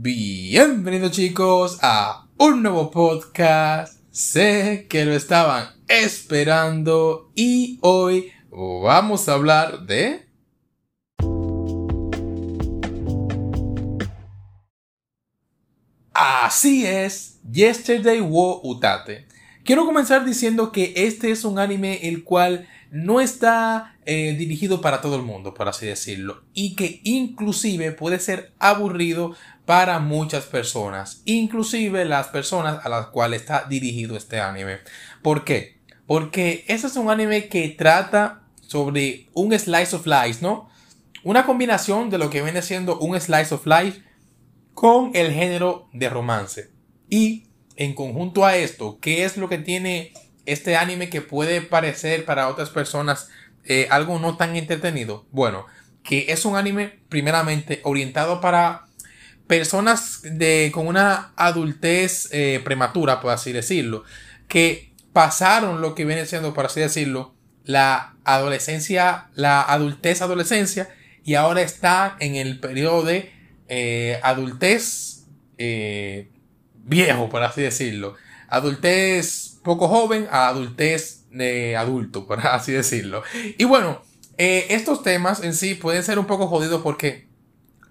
Bienvenidos chicos a un nuevo podcast. Sé que lo estaban esperando y hoy vamos a hablar de... Así es, Yesterday wo Utate. Quiero comenzar diciendo que este es un anime el cual no está eh, dirigido para todo el mundo, por así decirlo, y que inclusive puede ser aburrido para muchas personas, inclusive las personas a las cuales está dirigido este anime. ¿Por qué? Porque este es un anime que trata sobre un slice of life, ¿no? Una combinación de lo que viene siendo un slice of life con el género de romance. Y en conjunto a esto, ¿qué es lo que tiene este anime que puede parecer para otras personas eh, algo no tan entretenido? Bueno, que es un anime primeramente orientado para personas de, con una adultez eh, prematura, por así decirlo, que pasaron lo que viene siendo, por así decirlo, la adolescencia, la adultez adolescencia y ahora está en el periodo de eh, adultez viejo, por así decirlo. Adultez poco joven a adultez de adulto, por así decirlo. Y bueno, eh, estos temas en sí pueden ser un poco jodidos porque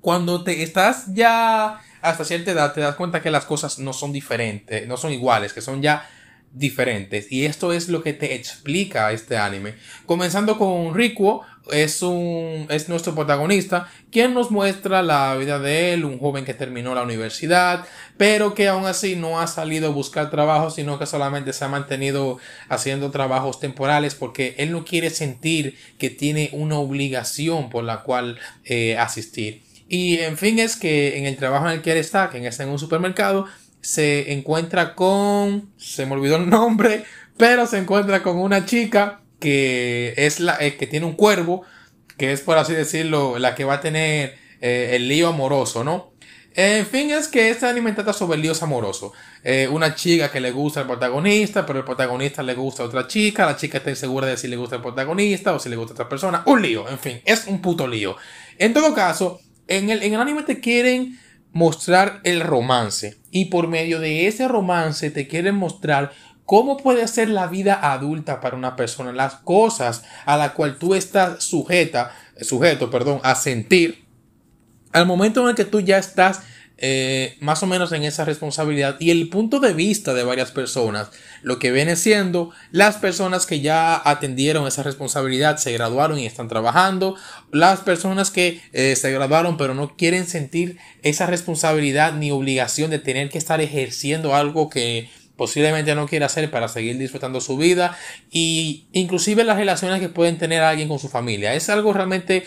cuando te estás ya hasta cierta edad te das cuenta que las cosas no son diferentes, no son iguales, que son ya diferentes. Y esto es lo que te explica este anime. Comenzando con Rikuo, es un es nuestro protagonista quien nos muestra la vida de él un joven que terminó la universidad pero que aún así no ha salido a buscar trabajo sino que solamente se ha mantenido haciendo trabajos temporales porque él no quiere sentir que tiene una obligación por la cual eh, asistir. Y en fin es que en el trabajo en el que él está que está en un supermercado se encuentra con se me olvidó el nombre pero se encuentra con una chica que es la eh, que tiene un cuervo, que es por así decirlo, la que va a tener eh, el lío amoroso, ¿no? En fin, es que esta anime trata sobre el lío amoroso. Eh, una chica que le gusta al protagonista, pero el protagonista le gusta a otra chica, la chica está insegura de si le gusta al protagonista o si le gusta a otra persona. Un lío, en fin, es un puto lío. En todo caso, en el, en el anime te quieren mostrar el romance y por medio de ese romance te quieren mostrar ¿Cómo puede ser la vida adulta para una persona? Las cosas a las cuales tú estás sujeta, sujeto, perdón, a sentir al momento en el que tú ya estás eh, más o menos en esa responsabilidad y el punto de vista de varias personas, lo que viene siendo las personas que ya atendieron esa responsabilidad, se graduaron y están trabajando, las personas que eh, se graduaron pero no quieren sentir esa responsabilidad ni obligación de tener que estar ejerciendo algo que posiblemente no quiere hacer para seguir disfrutando su vida y inclusive las relaciones que pueden tener alguien con su familia. Es algo realmente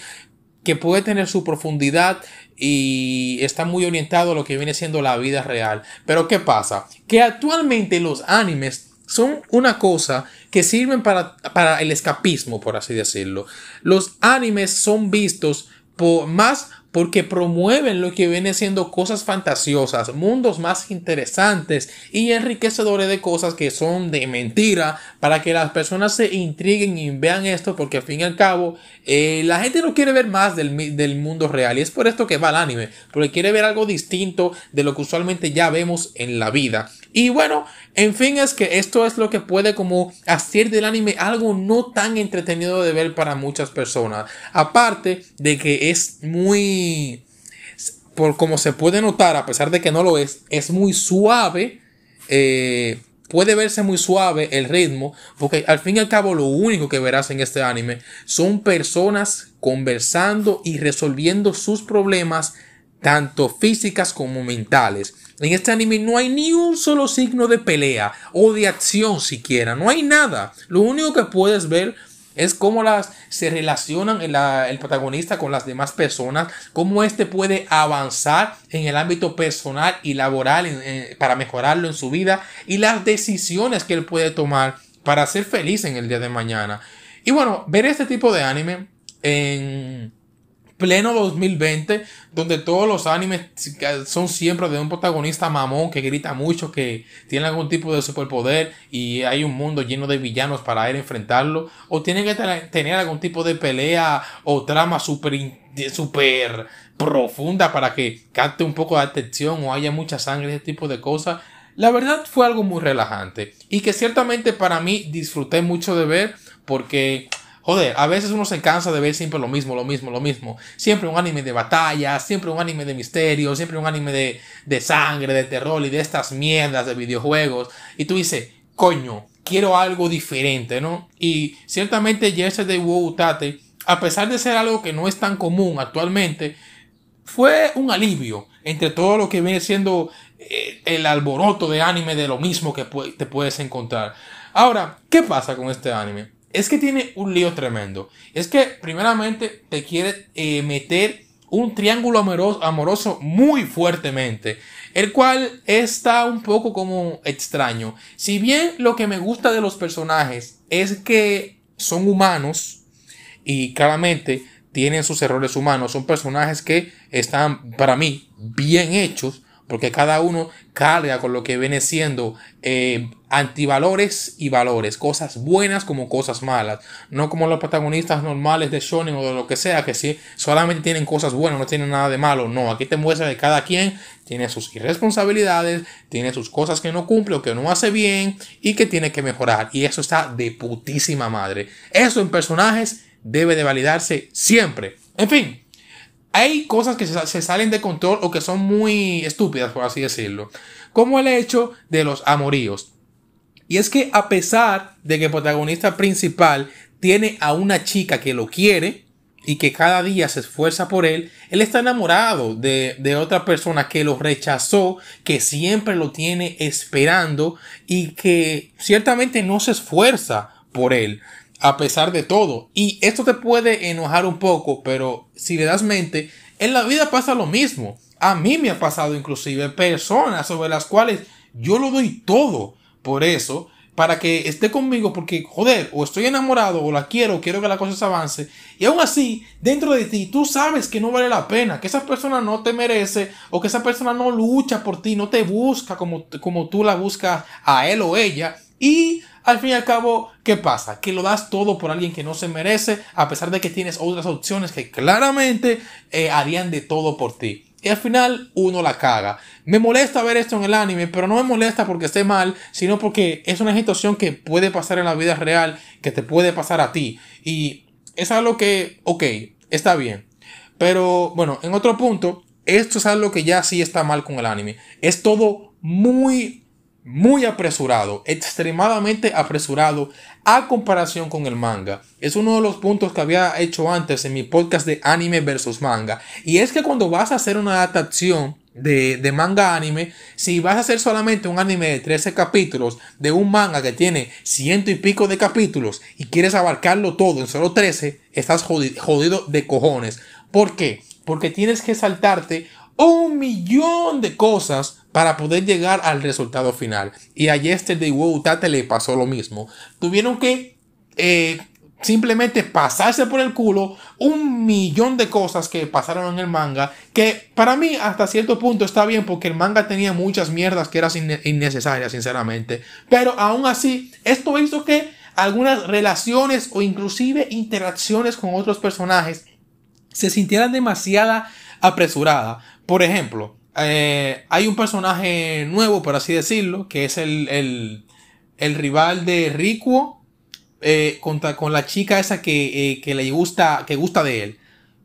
que puede tener su profundidad y está muy orientado a lo que viene siendo la vida real. Pero ¿qué pasa? Que actualmente los animes son una cosa que sirven para, para el escapismo, por así decirlo. Los animes son vistos por, más porque promueven lo que viene siendo cosas fantasiosas, mundos más interesantes y enriquecedores de cosas que son de mentira para que las personas se intriguen y vean esto porque al fin y al cabo eh, la gente no quiere ver más del, del, mundo real y es por esto que va al anime, porque quiere ver algo distinto de lo que usualmente ya vemos en la vida. Y bueno, en fin, es que esto es lo que puede como hacer del anime algo no tan entretenido de ver para muchas personas. Aparte de que es muy, por como se puede notar, a pesar de que no lo es, es muy suave. Eh, puede verse muy suave el ritmo, porque al fin y al cabo lo único que verás en este anime son personas conversando y resolviendo sus problemas, tanto físicas como mentales. En este anime no hay ni un solo signo de pelea o de acción siquiera, no hay nada. Lo único que puedes ver es cómo las, se relacionan el protagonista con las demás personas, cómo éste puede avanzar en el ámbito personal y laboral para mejorarlo en su vida y las decisiones que él puede tomar para ser feliz en el día de mañana. Y bueno, ver este tipo de anime en pleno 2020, donde todos los animes son siempre de un protagonista mamón que grita mucho, que tiene algún tipo de superpoder y hay un mundo lleno de villanos para él enfrentarlo, o tiene que tener algún tipo de pelea o trama súper super profunda para que capte un poco de atención o haya mucha sangre, ese tipo de cosas. La verdad fue algo muy relajante y que ciertamente para mí disfruté mucho de ver porque Joder, a veces uno se cansa de ver siempre lo mismo, lo mismo, lo mismo. Siempre un anime de batalla, siempre un anime de misterio, siempre un anime de, de sangre, de terror y de estas mierdas de videojuegos. Y tú dices, coño, quiero algo diferente, ¿no? Y ciertamente de Wow Tate, a pesar de ser algo que no es tan común actualmente, fue un alivio entre todo lo que viene siendo eh, el alboroto de anime de lo mismo que te puedes encontrar. Ahora, ¿qué pasa con este anime? Es que tiene un lío tremendo. Es que primeramente te quiere eh, meter un triángulo amoroso, amoroso, muy fuertemente, el cual está un poco como extraño. Si bien lo que me gusta de los personajes es que son humanos y claramente tienen sus errores humanos, son personajes que están para mí bien hechos, porque cada uno carga con lo que viene siendo eh, antivalores y valores, cosas buenas como cosas malas, no como los protagonistas normales de shonen o de lo que sea, que sí, solamente tienen cosas buenas, no tienen nada de malo, no, aquí te muestra que cada quien tiene sus irresponsabilidades, tiene sus cosas que no cumple o que no hace bien y que tiene que mejorar, y eso está de putísima madre. Eso en personajes debe de validarse siempre. En fin, hay cosas que se, salen de control o que son muy estúpidas, por así decirlo. Como el hecho de los amoríos. Y es que a pesar de que el protagonista principal tiene a una chica que lo quiere y que cada día se esfuerza por él, él está enamorado de, de otra persona que lo rechazó, que siempre lo tiene esperando y que ciertamente no se esfuerza por él a pesar de todo. Y esto te puede enojar un poco, pero si le das mente, en la vida pasa lo mismo. A mí me ha pasado inclusive personas sobre las cuales yo lo doy todo por eso, para que esté conmigo, porque joder, o estoy enamorado, o la quiero, quiero que la cosa se avance, y aún así, dentro de ti, tú sabes que no vale la pena, que esa persona no te merece, o que esa persona no lucha por ti, no te busca como, como tú la buscas a él o ella, y al fin y al cabo, ¿qué pasa? Que lo das todo por alguien que no se merece, a pesar de que tienes otras opciones que claramente eh, harían de todo por ti. Y al final uno la caga. Me molesta ver esto en el anime, pero no me molesta porque esté mal, sino porque es una situación que puede pasar en la vida real, que te puede pasar a ti. Y es algo que, ok, está bien. Pero bueno, en otro punto, esto es algo que ya sí está mal con el anime. Es todo muy muy apresurado, extremadamente apresurado a comparación con el manga. Es uno de los puntos que había hecho antes en mi podcast de anime versus manga. Y es que cuando vas a hacer una adaptación de, de, manga anime, si vas a hacer solamente un anime de 13 capítulos de un manga que tiene ciento y pico de capítulos y quieres abarcarlo todo en solo 13, estás jodido, jodido de cojones. ¿Por qué? Porque tienes que saltarte un millón de cosas para poder llegar al resultado final. Y a Yesterday Wow Tate le pasó lo mismo. Tuvieron que eh, simplemente pasarse por el culo un millón de cosas que pasaron en el manga. Que para mí hasta cierto punto está bien porque el manga tenía muchas mierdas que eran innecesarias, sinceramente. Pero aún así, esto hizo que algunas relaciones o inclusive interacciones con otros personajes se sintieran demasiado apresuradas. Por ejemplo, eh, hay un personaje nuevo, por así decirlo, que es el, el, rival de Rikuo eh, contra, con la chica esa que, eh, que, le gusta, que gusta de él.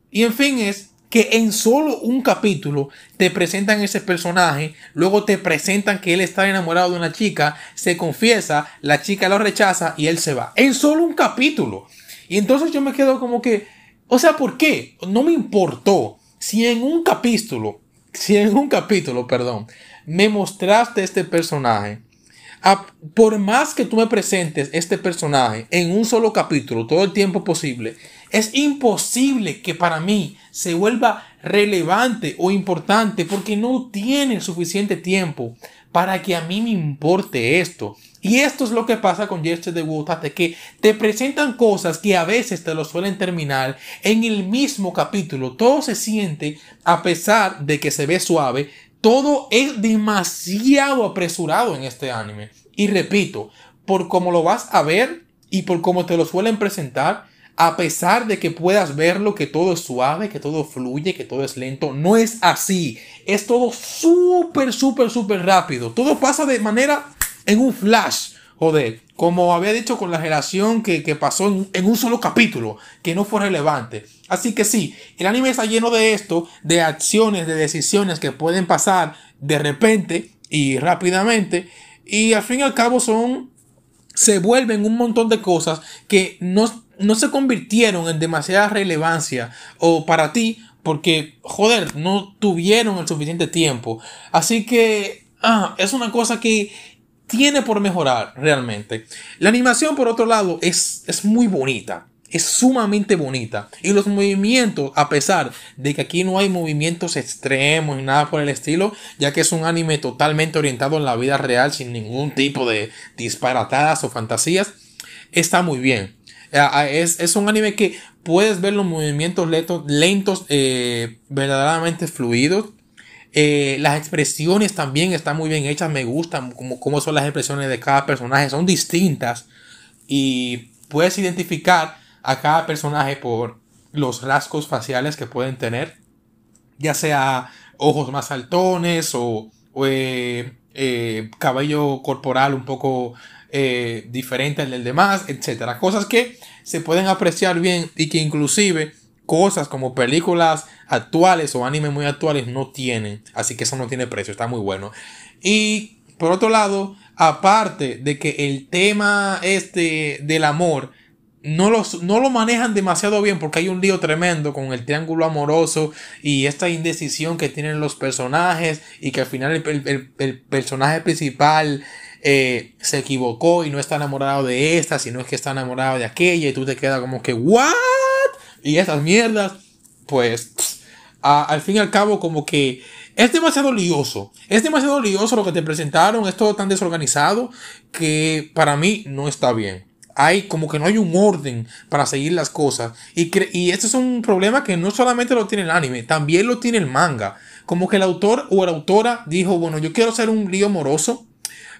Y en fin, es que en solo un capítulo te presentan ese personaje, luego te presentan que él está enamorado de una chica, se confiesa, la chica lo rechaza y él se va. En solo un capítulo. Y entonces yo me quedo como que, o sea, ¿por qué? No me importó si en un capítulo, si en un capítulo, perdón, me mostraste este personaje, por más que tú me presentes este personaje en un solo capítulo todo el tiempo posible, es imposible que para mí se vuelva relevante o importante porque no tiene suficiente tiempo para que a mí me importe esto. Y esto es lo que pasa con Jester de de que te presentan cosas que a veces te lo suelen terminar en el mismo capítulo. Todo se siente, a pesar de que se ve suave, todo es demasiado apresurado en este anime. Y repito, por cómo lo vas a ver y por cómo te lo suelen presentar, a pesar de que puedas verlo, que todo es suave, que todo fluye, que todo es lento, no es así. Es todo súper, súper, súper rápido. Todo pasa de manera en un flash. Joder, como había dicho con la relación que, pasó en, en, un solo capítulo, que no fue relevante. Así que sí, el anime está lleno de esto, de acciones, de decisiones que pueden pasar de repente y rápidamente. Y al fin y al cabo son se vuelven un montón de cosas que no, no se convirtieron en demasiada relevancia o para ti porque, joder, no tuvieron el suficiente tiempo. Así que ah, es una cosa que tiene por mejorar realmente. La animación, por otro lado, es, es muy bonita es sumamente bonita. Y los movimientos, a pesar de que aquí no hay movimientos extremos ni nada por el estilo, ya que es un anime totalmente orientado en la vida real sin ningún tipo de disparatadas o fantasías, está muy bien. Eh, es, un anime que puedes ver los movimientos lentos, lentos eh, verdaderamente fluidos. Eh, las expresiones también están muy bien hechas, me gustan como, son las expresiones de cada personaje, son distintas y puedes identificar a cada personaje por los rasgos faciales que pueden tener, ya sea ojos más saltones o, eh, eh, cabello corporal un poco diferente al del demás, etcétera. Cosas que se pueden apreciar bien y que inclusive cosas como películas actuales o animes muy actuales no tienen. Así que eso no tiene precio, está muy bueno. Y por otro lado, aparte de que el tema este del amor no, los, no lo manejan demasiado bien porque hay un lío tremendo con el triángulo amoroso y esta indecisión que tienen los personajes y que al final el, personaje principal eh, se equivocó y no está enamorado de esta, sino es que está enamorado de aquella y tú te quedas como que, ¿what? Y esas mierdas, pues, al fin y al cabo como que es demasiado lioso. Es demasiado lioso lo que te presentaron, es todo tan desorganizado que para mí no está bien hay como que no hay un orden para seguir las cosas. Y, y este es un problema que no solamente lo tiene el anime, también lo tiene el manga. Como que el autor o la autora dijo, bueno, yo quiero ser un lío amoroso,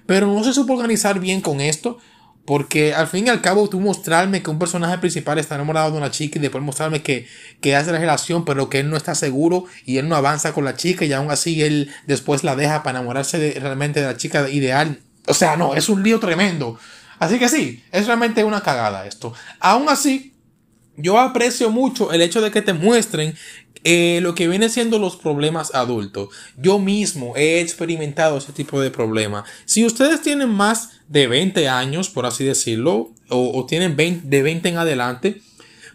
pero no se supo organizar bien con esto. Porque al fin y al cabo tú mostrarme que un personaje principal está enamorado de una chica y después mostrarme que, que hace la relación pero que él no está seguro y él no avanza con la chica y aún así él después la deja para enamorarse realmente de la chica ideal. O sea, no, es un lío tremendo. Así que sí, es realmente una cagada esto. Aún así, yo aprecio mucho el hecho de que te muestren eh, lo que viene siendo los problemas adultos. Yo mismo he experimentado ese tipo de problema. Si ustedes tienen más de 20 años, por así decirlo, o, tienen de 20 en adelante,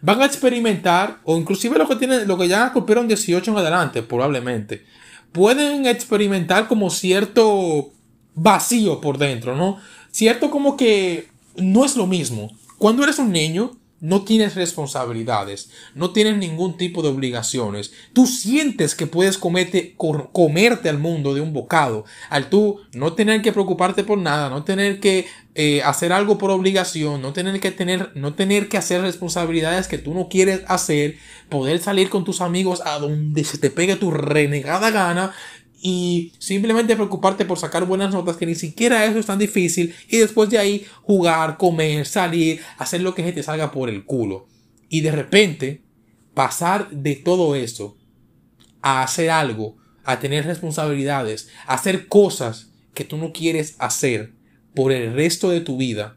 van a experimentar, o inclusive lo que tienen, lo que ya cumplieron 18 en adelante, probablemente, pueden experimentar como cierto vacío por dentro, ¿no? Cierto como que no es lo mismo. Cuando eres un niño, no tienes responsabilidades, no tienes ningún tipo de obligaciones. Tú sientes que puedes comerte, comerte al mundo de un bocado, al tú no tener que preocuparte por nada, no tener que eh, hacer algo por obligación, no tener que tener, no tener que hacer responsabilidades que tú no quieres hacer, poder salir con tus amigos a donde se te pegue tu renegada gana y simplemente preocuparte por sacar buenas notas que ni siquiera eso es tan difícil y después de ahí jugar, comer, salir, hacer lo que se te salga por el culo. Y de repente pasar de todo eso a hacer algo, a tener responsabilidades, a hacer cosas que tú no quieres hacer por el resto de tu vida,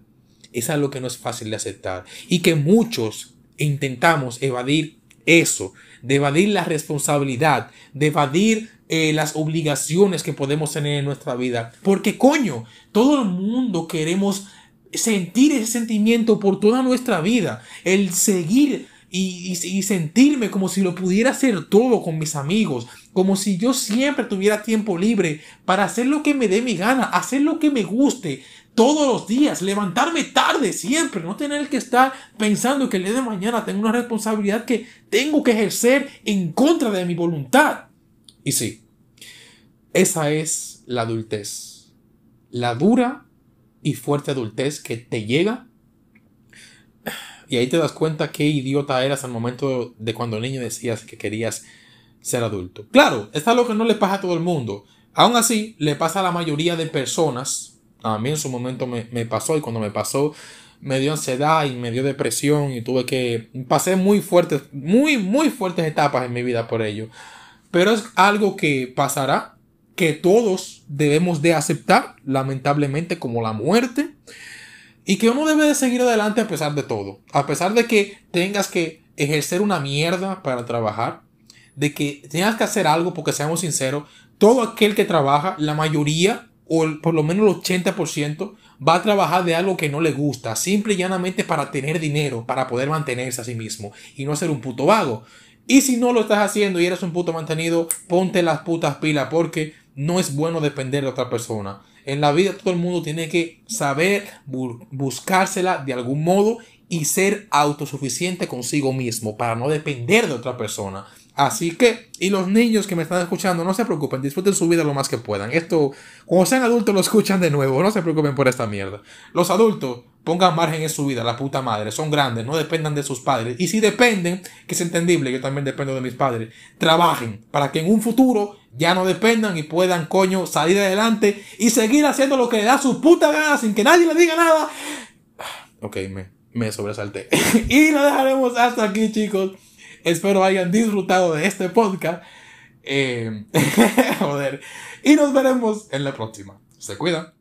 es algo que no es fácil de aceptar y que muchos intentamos evadir eso, de evadir la responsabilidad, de evadir eh, las obligaciones que podemos tener en nuestra vida. Porque coño, todo el mundo queremos sentir ese sentimiento por toda nuestra vida. El seguir y, y, sentirme como si lo pudiera hacer todo con mis amigos. Como si yo siempre tuviera tiempo libre para hacer lo que me dé mi gana, hacer lo que me guste. todos los días, levantarme tarde siempre, no tener que estar pensando que el día de mañana tengo una responsabilidad que tengo que ejercer en contra de mi voluntad. Y sí, esa es la adultez. La dura y fuerte adultez que te llega. Y ahí te das cuenta qué idiota eras al momento de cuando niño decías que querías ser adulto. Claro, es algo que no le pasa a todo el mundo. Aún así, le pasa a la mayoría de personas. A mí en su momento me, me pasó y cuando me pasó me dio ansiedad y me dio depresión y tuve que... Pasé muy fuertes, muy, muy fuertes etapas en mi vida por ello. Pero es algo que pasará, que todos debemos de aceptar, lamentablemente, como la muerte. Y que uno debe de seguir adelante a pesar de todo. A pesar de que tengas que ejercer una mierda para trabajar. De que tengas que hacer algo, porque seamos sinceros, todo aquel que trabaja, la mayoría, o por lo menos el 80%, va a trabajar de algo que no le gusta, simple y llanamente para tener dinero, para poder mantenerse a sí mismo y no ser un puto vago. Y si no lo estás haciendo y eres un puto mantenido, ponte las putas pilas porque no es bueno depender de otra persona. En la vida todo el mundo tiene que saber buscársela de algún modo y ser autosuficiente consigo mismo para no depender de otra persona. Así que, y los niños que me están escuchando, no se preocupen, disfruten su vida lo más que puedan. Esto, cuando sean adultos, lo escuchan de nuevo, no se preocupen por esta mierda. Los adultos, pongan margen en su vida, la puta madre, son grandes, no dependan de sus padres. Y si dependen, que es entendible, yo también dependo de mis padres, trabajen para que en un futuro ya no dependan y puedan, coño, salir adelante y seguir haciendo lo que le da su puta gana sin que nadie le diga nada. Ok, me, me sobresalté. y lo dejaremos hasta aquí, chicos. Espero hayan disfrutado de este podcast. Eh, joder. Y nos veremos en la próxima. Se cuidan.